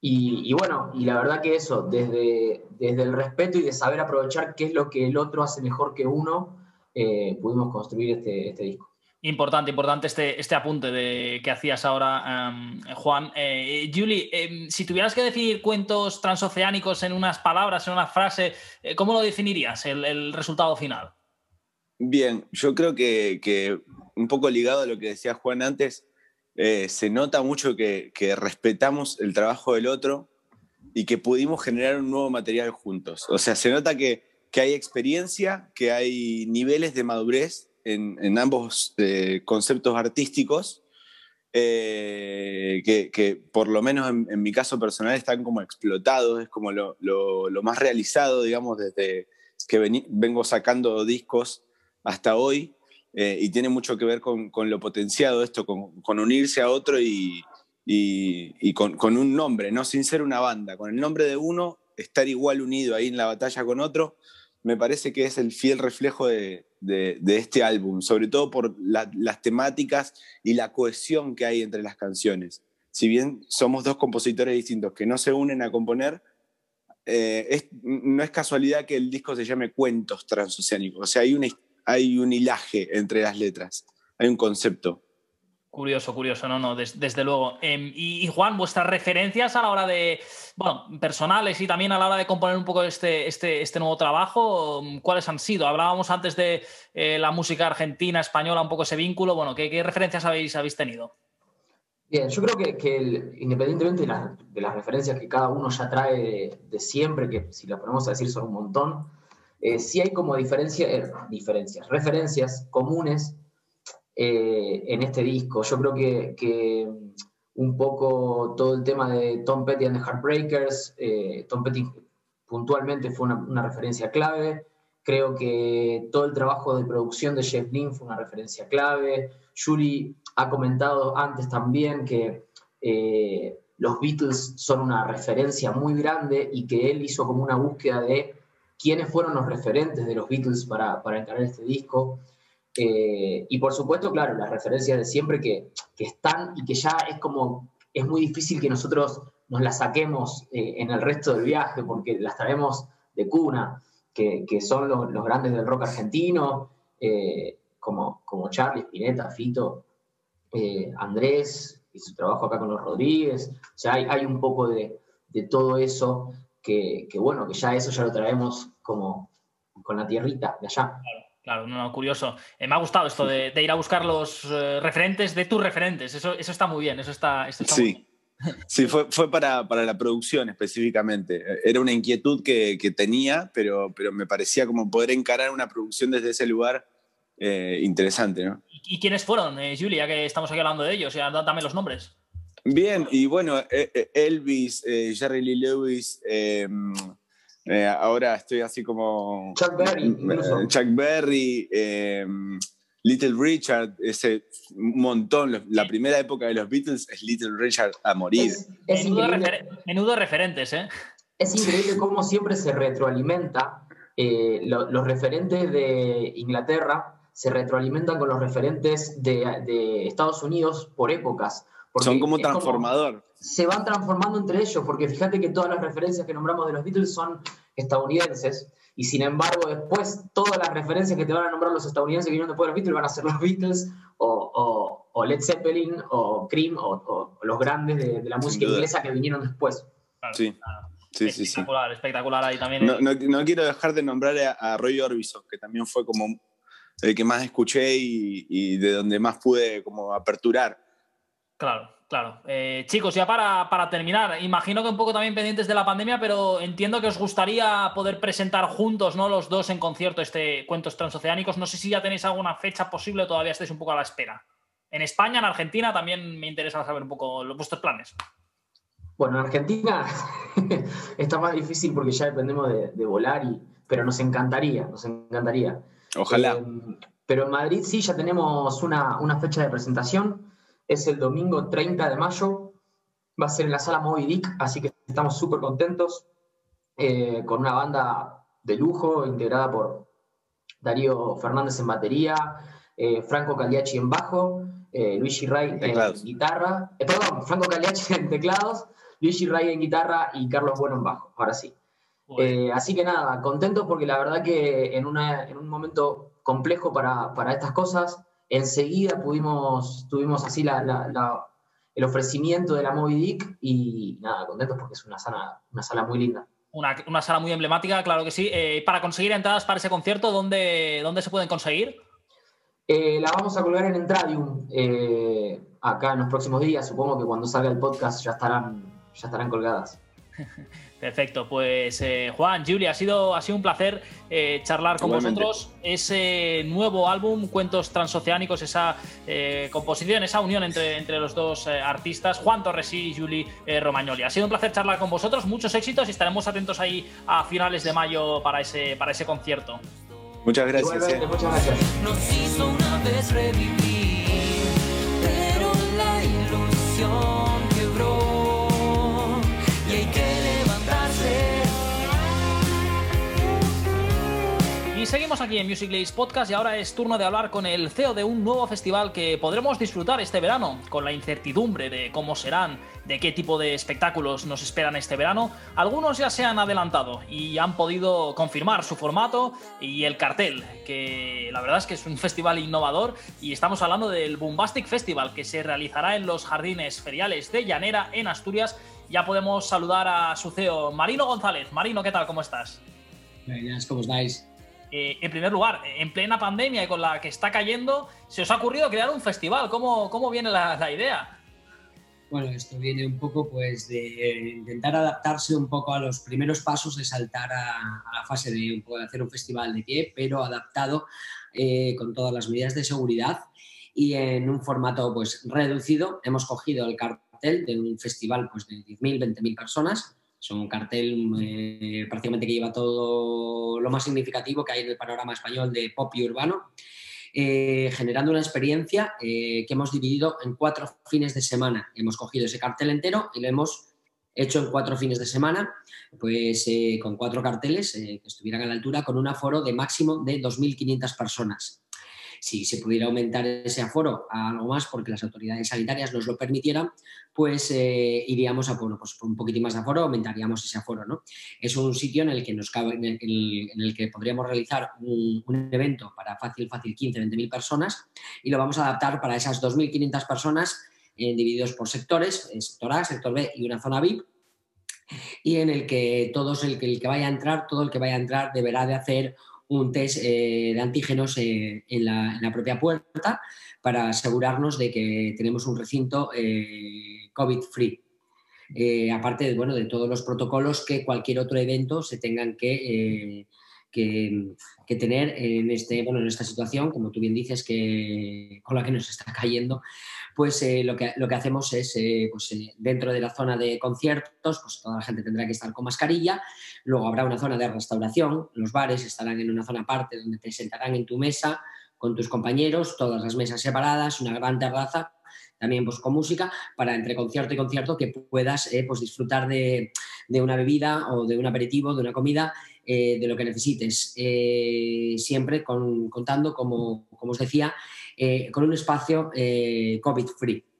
Y, bueno, y la verdad que eso, desde, desde el respeto y de saber aprovechar qué es lo que el otro hace mejor que uno, pudimos construir este, este disco. Importante, importante este, este apunte de, que hacías ahora, em, Juan. Eh, Julie, em, si tuvieras que definir cuentos transoceánicos en unas palabras, en una frase, eh, ¿cómo lo definirías, el, resultado final? Bien, yo creo que, que un poco ligado a lo que decía Juan antes, eh, se nota mucho que, que respetamos el trabajo del otro y que pudimos generar un nuevo material juntos. O sea, se nota que, que hay experiencia, que hay niveles de madurez en, ambos eh, conceptos artísticos, eh, que, por lo menos en, mi caso personal están como explotados, es como lo, más realizado, digamos, desde que vení- vengo sacando discos hasta hoy, eh, y tiene mucho que ver con, lo potenciado esto, con, unirse a otro y con, con un nombre, no sin ser una banda, con el nombre de uno, estar igual unido ahí en la batalla con otro, me parece que es el fiel reflejo de, este álbum, sobre todo por la- las temáticas y la cohesión que hay entre las canciones. Si bien somos dos compositores distintos que no se unen a componer, eh, no es casualidad que el disco se llame Cuentos Transoceánicos. O sea, hay un hilaje entre las letras, hay un concepto. Curioso, curioso, no, no, des- desde luego. Em, y, Juan, vuestras referencias a la hora de, bueno, personales y también a la hora de componer un poco este, este, este nuevo trabajo, ¿cuáles han sido? Hablábamos antes de eh, la música argentina, española, un poco ese vínculo. Bueno, ¿qué, qué referencias habéis, habéis tenido? Bien, yo creo que, que independientemente de las, referencias que cada uno ya trae de, de siempre, que si las ponemos a decir son un montón, eh, sí hay como diferencia, eh, diferencias, referencias comunes eh, en este disco. Yo creo que, que un poco todo el tema de Tom Petty and the Heartbreakers, eh, Tom Petty puntualmente fue una, una referencia clave. Creo que todo el trabajo de producción de Jeff Lynne fue una referencia clave. Yuri ha comentado antes también que eh, los Beatles son una referencia muy grande y que él hizo como una búsqueda de quiénes fueron los referentes de los Beatles para, para encarar este disco. Eh, y por supuesto, claro, las referencias de siempre que, que, están y que ya es como, es muy difícil que nosotros nos las saquemos eh, en el resto del viaje porque las traemos de cuna, que, que son los, los, grandes del rock argentino, eh, como, como Charlie, Spinetta, Fito, Andrés y su trabajo acá con los Rodríguez. O sea, hay, hay un poco de, de todo eso que, que, bueno, que ya eso ya lo traemos como con la tierrita de allá. Claro. No, no, curioso. Eh, me ha gustado esto de, de ir a buscar los eh, referentes de tus referentes. Eso, eso está muy bien. Eso está, eso está sí. muy bien. Sí, fue, fue para, para, la producción específicamente. Era una inquietud que, que, tenía, pero, pero me parecía como poder encarar una producción desde ese lugar eh, interesante. ¿no? ¿Y, quiénes fueron, eh, Julia, que estamos aquí hablando de ellos? Ya, dame los nombres. Bien, y bueno, Elvis, eh, Jerry Lee Lewis, eh, ahora estoy así como. Chuck Berry. Incluso. Chuck Berry, eh, Little Richard, ese un montón. La primera época de los Beatles es Little Richard a morir. Es, es menudo, increíble, refer menudo, referentes, ¿eh? Es increíble cómo siempre se retroalimenta. Eh, lo, los referentes de Inglaterra se retroalimentan con los referentes de, de Estados Unidos por épocas. Son como transformador. Como, se van transformando entre ellos, porque fíjate que todas las referencias que nombramos de los Beatles son estadounidenses, y sin embargo después todas las referencias que te van a nombrar los estadounidenses que vinieron después de los Beatles van a ser los Beatles, o, o, o Led Zeppelin, o Cream, o, o los grandes de, de la música inglesa que vinieron después. Claro, sí. claro. Sí, espectacular, sí, sí. espectacular ahí también. No, no, no, quiero dejar de nombrar a, a, Roy Orbison, que también fue como el que más escuché y, y de donde más pude como aperturar. Claro, Claro. Eh, chicos, ya para, para, terminar, imagino que un poco también pendientes de la pandemia, pero entiendo que os gustaría poder presentar juntos, ¿no? Los dos en concierto este Cuentos Transoceánicos. No sé si ya tenéis alguna fecha posible o todavía estáis un poco a la espera. En España, en Argentina, también me interesa saber un poco los, vuestros planes. Bueno, en Argentina está más difícil porque ya dependemos de, de, volar, y, pero nos encantaría, nos encantaría. Ojalá. Eh, pero en Madrid sí, ya tenemos una, una fecha de presentación es el domingo 30 de mayo, va a ser en la sala Moby Dick, así que estamos súper contentos, eh, con una banda de lujo integrada por Darío Fernández en batería, eh, Franco Cagliacci en bajo, eh, Luigi Ray en guitarra, eh, perdón, Franco Cagliacci en teclados, Luigi Ray en guitarra y Carlos Bueno en bajo, ahora sí. Así que nada, contentos porque la verdad que en, una, en un momento complejo para, para estas cosas, enseguida pudimos, tuvimos así la, la, la, el ofrecimiento de la Moby Dick y nada, contentos porque es una sala, una sala muy linda. Una, una sala muy emblemática, claro que sí. Eh, para conseguir entradas para ese concierto, ¿dónde, dónde se pueden conseguir? Eh, la vamos a colgar en Entradium eh, acá en los próximos días. Supongo que cuando salga el podcast ya estarán, ya estarán colgadas. Perfecto, pues eh, Juan, Julia, ha sido, ha sido un placer eh, charlar con Igualmente. vosotros. Ese nuevo álbum, Cuentos Transoceánicos, esa eh, composición, esa unión entre, entre los dos eh, artistas, Juan Torres y Juli eh, Romagnoli. Ha sido un placer charlar con vosotros, muchos éxitos y estaremos atentos ahí a finales de mayo para ese, para ese concierto. Muchas gracias. Muchas gracias. Nos hizo una vez revivir, pero la ilusión seguimos aquí en Music Days Podcast y ahora es turno de hablar con el CEO de un nuevo festival que podremos disfrutar este verano, con la incertidumbre de cómo serán, de qué tipo de espectáculos nos esperan este verano. Algunos ya se han adelantado y han podido confirmar su formato y el cartel, que la verdad es que es un festival innovador y estamos hablando del Bombastic Festival que se realizará en los jardines feriales de Llanera en Asturias. Ya podemos saludar a su CEO, Marino González. Marino, ¿qué tal? ¿Cómo estás? ¿cómo estáis? Eh, en primer lugar, en plena pandemia y con la que está cayendo, se os ha ocurrido crear un festival. ¿Cómo, cómo viene la, la, idea? Bueno, esto viene un poco pues de intentar adaptarse un poco a los primeros pasos de saltar a, a la fase de, de, hacer un festival de pie, pero adaptado eh, con todas las medidas de seguridad y en un formato pues reducido. Hemos cogido el cartel de un festival pues de 10.000, 20.000 personas es un cartel eh, prácticamente que lleva todo lo más significativo que hay en el panorama español de pop y urbano. eh, generando una experiencia eh, que hemos dividido en cuatro fines de semana. Hemos cogido ese cartel entero y lo hemos hecho en cuatro fines de semana, pues eh, con cuatro carteles que estuvieran a la altura, con un aforo de máximo de 2.500 personas si se pudiera aumentar ese aforo a algo más porque las autoridades sanitarias nos lo permitieran, pues eh, iríamos a bueno, pues, un poquitín más de aforo, aumentaríamos ese aforo. ¿no? Es un sitio en el que, nos cabe, en, el, que podríamos realizar un, evento para fácil, fácil 15, 20 mil personas y lo vamos a adaptar para esas 2.500 personas eh, divididos por sectores, sector A, sector B y una zona VIP y en el que todos el que, el que vaya a entrar, todo el que vaya a entrar deberá de hacer un test eh, de antígenos eh, en, la, propia puerta para asegurarnos de que tenemos un recinto eh, COVID-free. aparte de, bueno, de todos los protocolos que cualquier otro evento se tengan que, que, tener en, este, bueno, en esta situación, como tú bien dices, que, con la que nos está cayendo, pues lo, que, lo que hacemos es, pues, dentro de la zona de conciertos, pues toda la gente tendrá que estar con mascarilla, Luego habrá una zona de restauración, los bares estarán en una zona aparte donde te sentarán en tu mesa con tus compañeros, todas las mesas separadas, una gran terraza, también pues, con música, para entre concierto y concierto que puedas eh, pues, disfrutar de, una bebida o de un aperitivo, de una comida, eh, de lo que necesites. Eh, siempre contando, como, como, os decía, con un espacio COVID-free.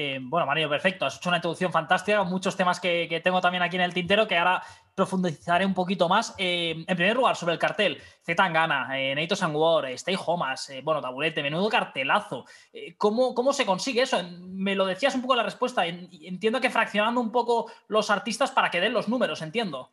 Eh, bueno, Mario, perfecto. Has hecho una introducción fantástica, muchos temas que, tengo también aquí en el tintero que ahora profundizaré un poquito más. Eh, en primer lugar, sobre el cartel, Z eh, Natos and War, Stay Homas, eh, bueno, Taburete, menudo cartelazo. ¿cómo, ¿cómo, se consigue eso? Me lo decías un poco en la respuesta. Entiendo que fraccionando un poco los artistas para que den los números, entiendo.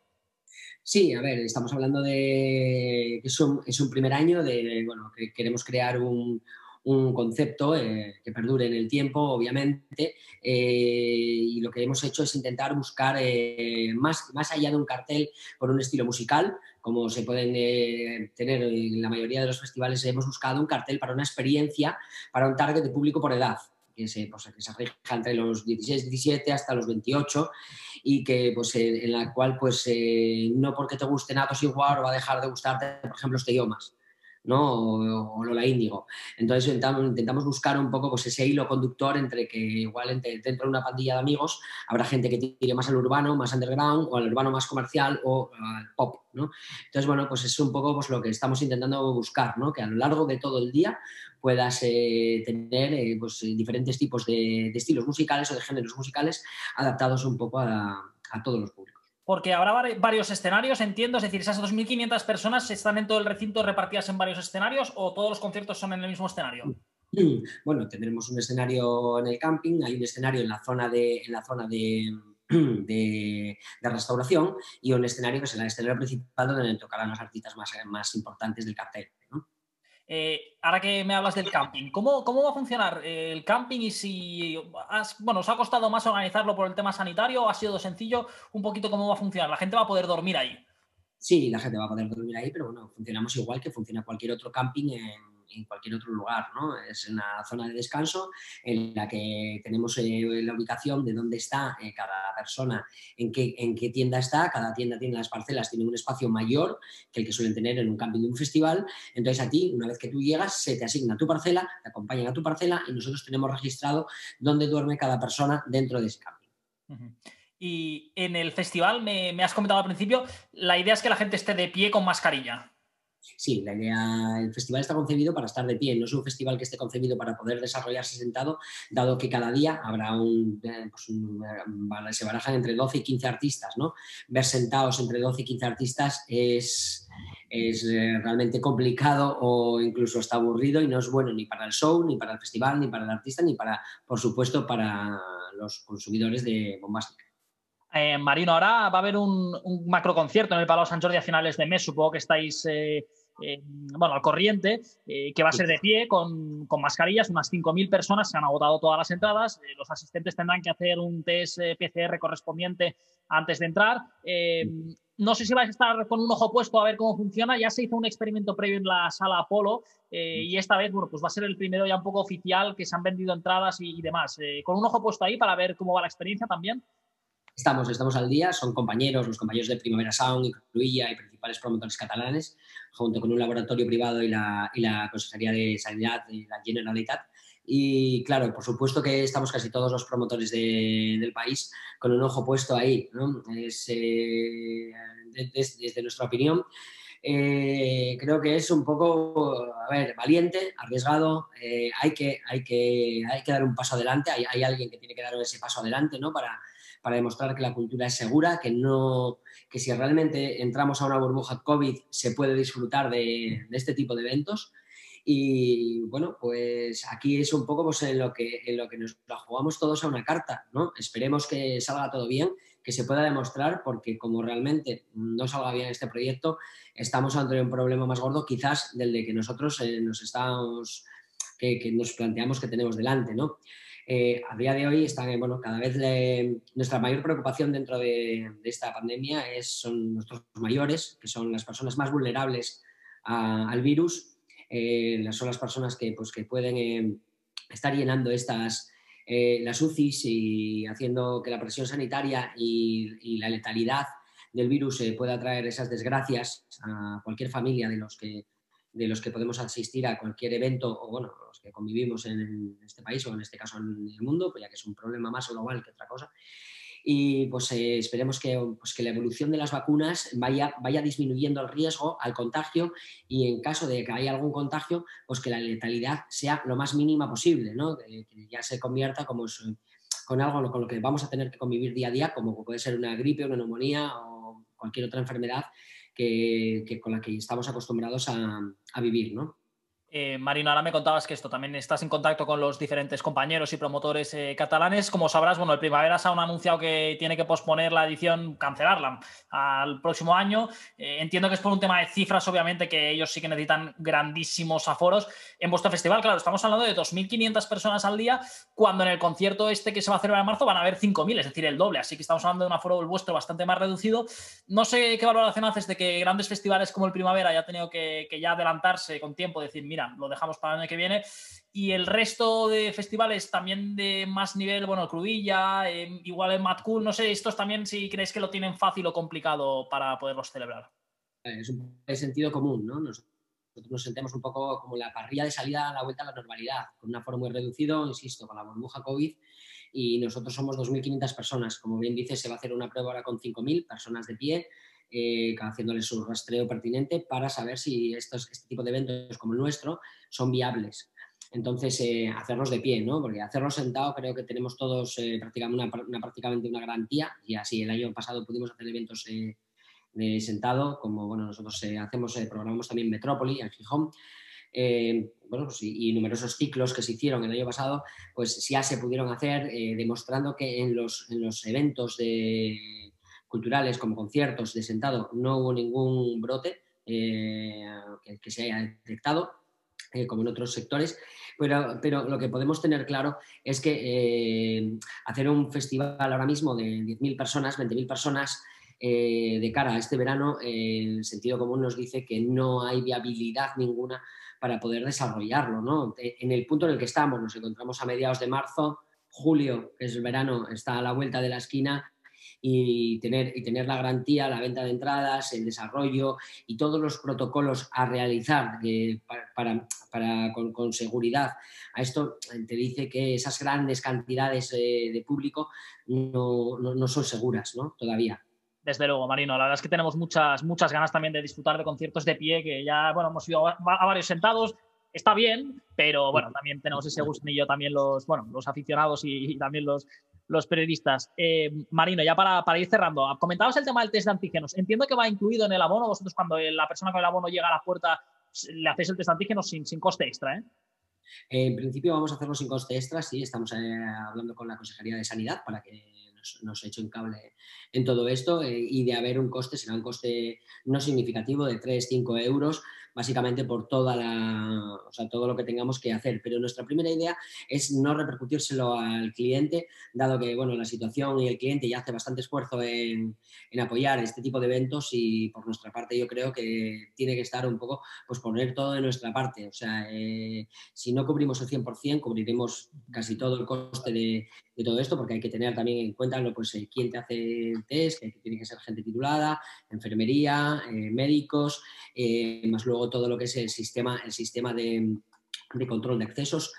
Sí, a ver, estamos hablando de que es un, es un primer año de, bueno, que queremos crear un, un concepto eh, que perdure en el tiempo, obviamente, eh, y lo que hemos hecho es intentar buscar eh, más, más allá de un cartel por un estilo musical, como se pueden tener en la mayoría de los festivales, hemos buscado un cartel para una experiencia, para un target de público por edad, que se, pues, que se rija entre los 16, 17 hasta los 28 y que pues en la cual pues no porque te guste Natos igual va a dejar de gustarte por ejemplo este idiomas ¿no? O, Lola Índigo. Entonces intentamos, buscar un poco pues, ese hilo conductor entre que igual dentro de una pandilla de amigos habrá gente que tire más al urbano, más underground, o al urbano más comercial o al pop, ¿no? Entonces, bueno, pues es un poco pues, lo que estamos intentando buscar, ¿no? Que a lo largo de todo el día puedas eh, tener eh, pues, diferentes tipos de, estilos musicales o de géneros musicales adaptados un poco a todos los públicos porque habrá varios escenarios, entiendo, es decir, esas 2.500 personas están en todo el recinto repartidas en varios escenarios o todos los conciertos son en el mismo escenario. Bueno, tendremos un escenario en el camping, hay un escenario en la zona de, en la zona de, de, restauración y un escenario que será el escenario principal donde tocarán los artistas más, más importantes del cartel. Eh, ahora que me hablas del camping, ¿cómo, cómo va a funcionar el camping y si bueno, os ha costado más organizarlo por el tema sanitario ha sido sencillo? Un poquito cómo va a funcionar. ¿La gente va a poder dormir ahí? Sí, la gente va a poder dormir ahí, pero bueno, funcionamos igual que funciona cualquier otro camping en, en cualquier otro lugar, ¿no? Es una zona de descanso en la que tenemos eh, la ubicación de dónde está eh, cada persona, en qué, en qué tienda está, cada tienda tiene las parcelas, tiene un espacio mayor que el que suelen tener en un camping de un festival, entonces a ti, una vez que tú llegas, se te asigna tu parcela, te acompañan a tu parcela y nosotros tenemos registrado dónde duerme cada persona dentro de ese camping. Y en el festival, me, me has comentado al principio, la idea es que la gente esté de pie con mascarilla. Sí, la idea, el festival está concebido para estar de pie, no es un festival que esté concebido para poder desarrollarse sentado, dado que cada día habrá un, eh, pues eh, se barajan entre 12 y 15 artistas, ¿no? Ver sentados entre 12 y 15 artistas es, es eh, realmente complicado o incluso está aburrido y no es bueno ni para el show, ni para el festival, ni para el artista, ni para, por supuesto, para los consumidores de bombástica. Marino, ahora va a haber un, macro concierto en el Palau San Jordi a finales de mes. Supongo que estáis bueno, al corriente, eh, que va a ser de pie, con, mascarillas, unas 5.000 personas, se han agotado todas las entradas, eh, los asistentes tendrán que hacer un test eh, PCR correspondiente antes de entrar. no sé si vais a estar con un ojo puesto a ver cómo funciona, ya se hizo un experimento previo en la sala Apolo y esta vez, bueno, pues va a ser el primero ya un poco oficial, que se han vendido entradas y, demás. con un ojo puesto ahí para ver cómo va la experiencia también. Estamos, estamos al día, son compañeros, los compañeros de Primavera Sound y Cruilla y principales promotores catalanes, junto con un laboratorio privado y la, y la Consejería de Sanidad de la Generalitat. Y claro, por supuesto que estamos casi todos los promotores de- del país con un ojo puesto ahí. ¿no? Es, eh, de- des- desde nuestra opinión, eh, creo que es un poco, a ver, valiente, arriesgado. eh, hay, que, hay, que, hay que dar un paso adelante. Hay, hay alguien que tiene que dar ese paso adelante ¿no? para, para demostrar que la cultura es segura, que, no, que si realmente entramos a una burbuja COVID se puede disfrutar de, de este tipo de eventos. Y bueno, pues aquí es un poco pues, en, lo que, en lo que nos la jugamos todos a una carta, ¿no? Esperemos que salga todo bien, que se pueda demostrar, porque como realmente no salga bien este proyecto, estamos ante un problema más gordo quizás del de que nosotros eh, nos estamos, que, que nos planteamos que tenemos delante, ¿no? Eh, a día de hoy están, bueno, cada vez le- nuestra mayor preocupación dentro de, de esta pandemia es, son nuestros mayores, que son las personas más vulnerables a- al virus, eh, son las personas que, pues, que pueden eh, estar llenando estas, eh, las UCIs y haciendo que la presión sanitaria y, y la letalidad del virus eh, pueda traer esas desgracias a cualquier familia de los que de los que podemos asistir a cualquier evento o bueno, los que convivimos en este país o en este caso en el mundo, pues ya que es un problema más global que otra cosa. Y pues eh, esperemos que, pues, que la evolución de las vacunas vaya, vaya disminuyendo el riesgo al contagio y en caso de que haya algún contagio, pues que la letalidad sea lo más mínima posible, ¿no? que, ya se convierta como con algo con lo que vamos a tener que convivir día a día, como puede ser una gripe, una neumonía o cualquier otra enfermedad que, que con la que estamos acostumbrados a, a vivir, ¿no? Eh, Marino, ahora me contabas que esto también estás en contacto con los diferentes compañeros y promotores eh, catalanes. Como sabrás, bueno, el Primavera Sound ha anunciado que tiene que posponer la edición, cancelarla al próximo año. Eh, entiendo que es por un tema de cifras, obviamente, que ellos sí que necesitan grandísimos aforos. En vuestro festival, claro, estamos hablando de 2.500 personas al día, cuando en el concierto este que se va a celebrar en marzo van a haber 5.000, es decir, el doble. Así que estamos hablando de un aforo el vuestro bastante más reducido. No sé qué valoración haces de que grandes festivales como el Primavera haya tenido que, que ya adelantarse con tiempo, decir, mira, lo dejamos para el año que viene. Y el resto de festivales también de más nivel, bueno, Crudilla, eh, igual el Mad Cool, no sé, estos también si crees que lo tienen fácil o complicado para poderlos celebrar. Es un sentido común, ¿no? Nosotros nos sentemos un poco como la parrilla de salida a la vuelta a la normalidad, con un aforo muy reducido, insisto, con la burbuja COVID, y nosotros somos 2.500 personas. Como bien dice, se va a hacer una prueba ahora con 5.000 personas de pie, eh, haciéndoles su rastreo pertinente para saber si estos, este tipo de eventos como el nuestro son viables. Entonces, eh, hacerlos de pie, ¿no? Porque hacerlos sentado creo que tenemos todos eh, prácticamente, una, una- prácticamente una garantía. Y así el año pasado pudimos hacer eventos eh, de sentado, como bueno, nosotros eh, hacemos, eh, programamos también Metrópoli en Gijón. Eh, bueno, pues, y, y numerosos ciclos que se hicieron el año pasado, pues ya se pudieron hacer, eh, demostrando que en los, en los eventos de, culturales como conciertos de sentado no hubo ningún brote eh, que, se haya detectado, eh, como en otros sectores, pero, pero lo que podemos tener claro es que eh, hacer un festival ahora mismo de 10.000 personas, 20.000 personas, de cara a este verano, el sentido común nos dice que no hay viabilidad ninguna para poder desarrollarlo. ¿no? En el punto en el que estamos, nos encontramos a mediados de marzo, julio, es el verano, está a la vuelta de la esquina y tener, y tener la garantía, la venta de entradas, el desarrollo y todos los protocolos a realizar eh, para, para- para- con, con seguridad. A esto te dice que esas grandes cantidades eh, de público no, no- no son seguras ¿no? todavía. Desde luego, Marino. La verdad es que tenemos muchas, muchas ganas también de disfrutar de conciertos de pie, que ya, bueno, hemos ido a, a varios sentados. Está bien, pero bueno, también tenemos ese gusanillo también los, bueno, los aficionados y, y también los, los periodistas. Eh, Marino, ya para, para ir cerrando, comentabas el tema del test de antígenos. Entiendo que va incluido en el abono. Vosotros, cuando la persona con el abono llega a la puerta, le hacéis el test de antígenos sin, sin coste extra, ¿eh? En principio vamos a hacerlo sin coste extra, sí, estamos eh, hablando con la Consejería de Sanidad para que nos, nos eche un cable en todo esto eh, y de haber un coste, será un coste no significativo de 3-5 euros básicamente por toda la, o sea, todo lo que tengamos que hacer. Pero nuestra primera idea es no repercutírselo al cliente, dado que bueno, la situación y el cliente ya hace bastante esfuerzo en, en apoyar este tipo de eventos y por nuestra parte yo creo que tiene que estar un poco, pues poner todo de nuestra parte. O sea, eh, si no cubrimos el 100%, cubriremos casi todo el coste de, de todo esto, porque hay que tener también en cuenta pues, eh, quién te hace el test, que tiene que ser gente titulada, enfermería, eh, médicos, eh, más luego todo lo que es el sistema, el sistema de, de control de accesos,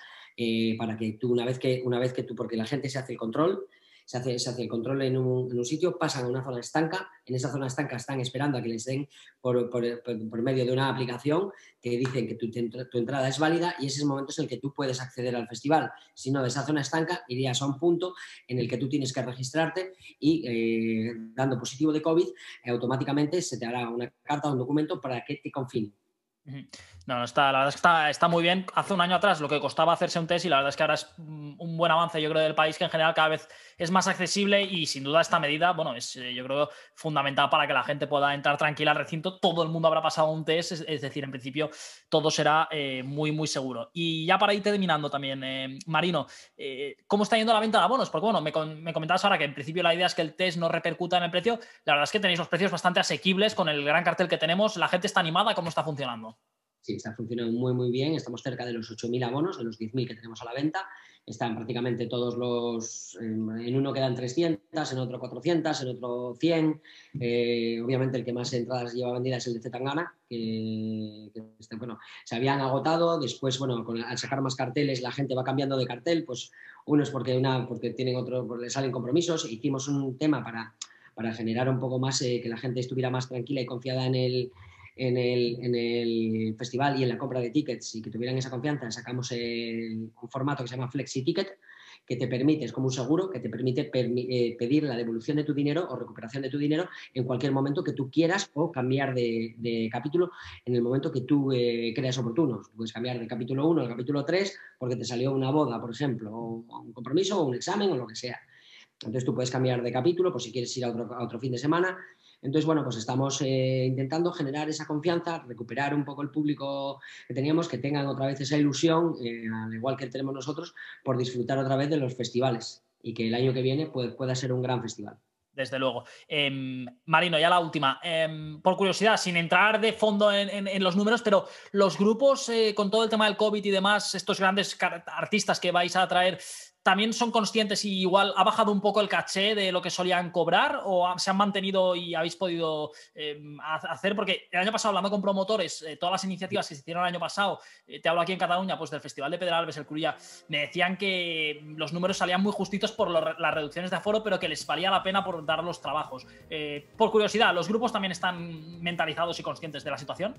para que tú una vez que, una vez que tú, porque la gente se hace el control, se hace, el control en un, sitio, pasan a una zona estanca, en esa zona estanca están esperando a que les den por, medio de una aplicación que dicen que tu, entrada es válida y ese es el momento en el que tú puedes acceder al festival. Si no, de esa zona estanca irías a un punto en el que tú tienes que registrarte y eh, dando positivo de COVID, eh, automáticamente se te hará una carta o un documento para que te confinen. No, no está, la verdad es que está, muy bien. Hace un año atrás lo que costaba hacerse un test y la verdad es que ahora es un buen avance, yo creo, del país que en general cada vez es más accesible y sin duda esta medida, bueno, es eh, yo creo fundamental para que la gente pueda entrar tranquila al recinto. Todo el mundo habrá pasado un test, es, decir, en principio todo será eh, muy, muy seguro. Y ya para ir terminando también, eh, Marino, ¿cómo está yendo la venta de abonos? Porque bueno, me, me, comentabas ahora que en principio la idea es que el test no repercuta en el precio. La verdad es que tenéis los precios bastante asequibles con el gran cartel que tenemos. La gente está animada, ¿cómo está funcionando? Sí, está funcionando muy, muy bien. Estamos cerca de los 8.000 abonos, de los 10.000 que tenemos a la venta. Están prácticamente todos los... En uno quedan 300, en otro 400, en otro 100. Eh, obviamente el que más entradas lleva vendidas es el de Zetangana, que, que bueno, se habían agotado. Después, bueno, con, al sacar más carteles la gente va cambiando de cartel. Pues uno es porque, una, porque tienen otro, le salen compromisos. Hicimos un tema para, para generar un poco más, eh, que la gente estuviera más tranquila y confiada en el en el, en el, festival y en la compra de tickets y que tuvieran esa confianza, sacamos el, un formato que se llama Flexi Ticket, que te permite, es como un seguro, que te permite permi eh, pedir la devolución de tu dinero o recuperación de tu dinero en cualquier momento que tú quieras o cambiar de, de capítulo en el momento que tú eh, creas oportuno. Puedes cambiar de capítulo 1 al capítulo 3 porque te salió una boda, por ejemplo, o un compromiso o un examen o lo que sea. Entonces tú puedes cambiar de capítulo por si quieres ir a otro, a otro fin de semana entonces, bueno, pues estamos eh, intentando generar esa confianza, recuperar un poco el público que teníamos, que tengan otra vez esa ilusión, eh, al igual que tenemos nosotros, por disfrutar otra vez de los festivales y que el año que viene pueda ser un gran festival desde luego. Eh, Marino, ya la última. Eh, por curiosidad, sin entrar de fondo en los números, pero los grupos eh, con todo el tema del COVID y demás, estos grandes artistas que vais a traer, también son conscientes y igual ha bajado un poco el caché de lo que solían cobrar o se han mantenido y habéis podido eh, hacer? Porque el año pasado, hablando con promotores, eh, todas las iniciativas que se hicieron el año pasado, eh, te hablo aquí en Cataluña, pues del Festival de Pedralbes, el Cruilla, me decían que los números salían muy justitos por las reducciones de aforo, pero que les valía la pena por dar los trabajos. Eh, por curiosidad, ¿los grupos también están mentalizados y conscientes de la situación?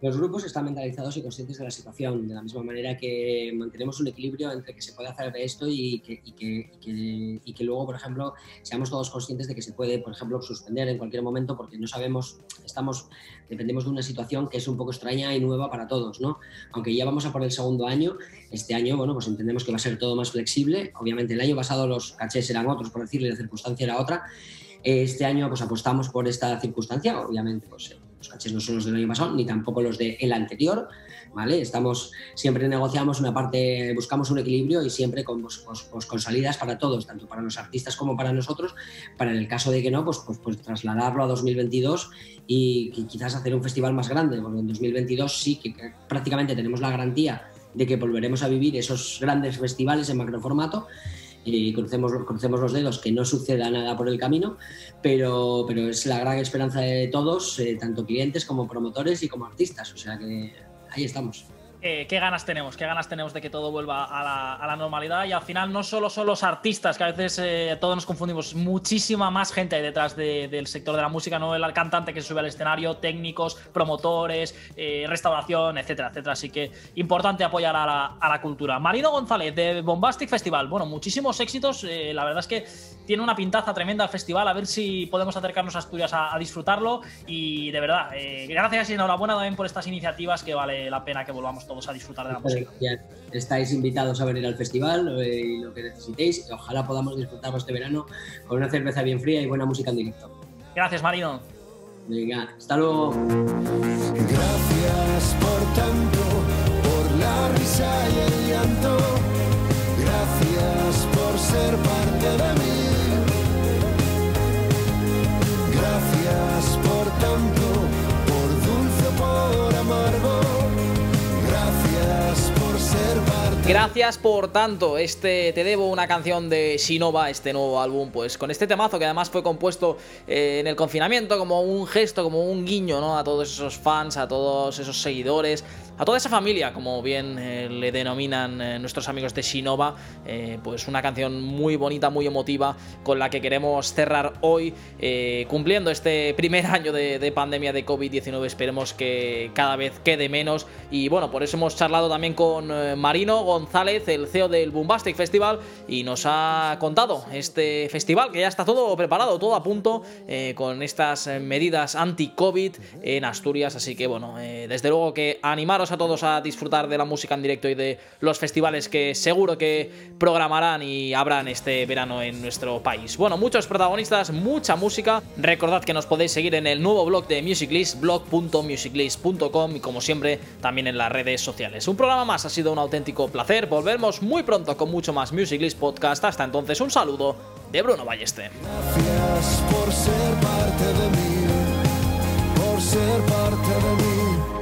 Los grupos están mentalizados y conscientes de la situación, de la misma manera que mantenemos un equilibrio entre que se puede hacer de esto y que, y que, y que, y que luego, por ejemplo, seamos todos conscientes de que se puede, por ejemplo, suspender en cualquier momento porque no sabemos, estamos, dependemos de una situación que es un poco extraña y nueva para todos, ¿no? Aunque ya vamos a por el segundo año, este año, bueno, pues entendemos que va a ser todo más flexible. Obviamente el año pasado los cachés eran otros, por decirle, la circunstancia era otra. Este año pues apostamos por esta circunstancia, obviamente pues los cachés no son los del año pasado ni tampoco los del el anterior, ¿vale? Estamos, siempre negociamos una parte, buscamos un equilibrio y siempre con, pues, pues, pues, con salidas para todos, tanto para los artistas como para nosotros, para en el caso de que no, pues, pues, pues trasladarlo a 2022 y, y quizás hacer un festival más grande, porque en 2022 sí que, que prácticamente tenemos la garantía de que volveremos a vivir esos grandes festivales en macroformato y crucemos, crucemos los dedos que no suceda nada por el camino, pero, pero es la gran esperanza de todos, eh, tanto clientes como promotores y como artistas, o sea que ahí estamos. Eh, qué ganas tenemos, qué ganas tenemos de que todo vuelva a la, normalidad. Y al final no solo son los artistas, que a veces eh, todos nos confundimos, muchísima más gente hay detrás de, del sector de la música, no el cantante que se sube al escenario, técnicos, promotores, eh, restauración, etcétera, etcétera. Así que importante apoyar a la, cultura. Marino González de Bombastic Festival, bueno, muchísimos éxitos, la verdad es que tiene una pintaza tremenda el festival, a ver si podemos acercarnos a Asturias a, a disfrutarlo. Y de verdad, gracias y enhorabuena también por estas iniciativas que vale la pena que volvamos todos a disfrutar de la música. Ya estáis invitados a venir al festival eh, y lo que necesitéis. Ojalá podamos disfrutar este verano con una cerveza bien fría y buena música en directo. Gracias, Marino. Venga, hasta luego. Gracias por tanto, por la risa y el llanto. Gracias por tanto, este te debo una canción de Shinova, este nuevo álbum, pues con este temazo que además fue compuesto eh, en el confinamiento como un gesto, como un guiño, ¿no? A todos esos fans, a todos esos seguidores, a toda esa familia, como bien eh, le denominan eh, nuestros amigos de Shinova, eh, pues una canción muy bonita, muy emotiva, con la que queremos cerrar hoy, cumpliendo este primer año de, de pandemia de COVID-19. Esperemos que cada vez quede menos. Y bueno, por eso hemos charlado también con Marino González, el CEO del Bombastic Festival, y nos ha contado este festival que ya está todo preparado, todo a punto, con estas medidas anti-COVID en Asturias. Así que bueno, desde luego que animaros a todos a disfrutar de la música en directo y de los festivales que seguro que programarán y habrán este verano en nuestro país. Bueno, muchos protagonistas, mucha música. Recordad que nos podéis seguir en el nuevo blog de Musiclist, blog.musiclist.com y como siempre también en las redes sociales. Un programa más, ha sido un auténtico placer. Volvemos muy pronto con mucho más Musiclist Podcast. Hasta entonces, un saludo de Bruno Balleste. Gracias por ser parte de mí, por ser parte de mí.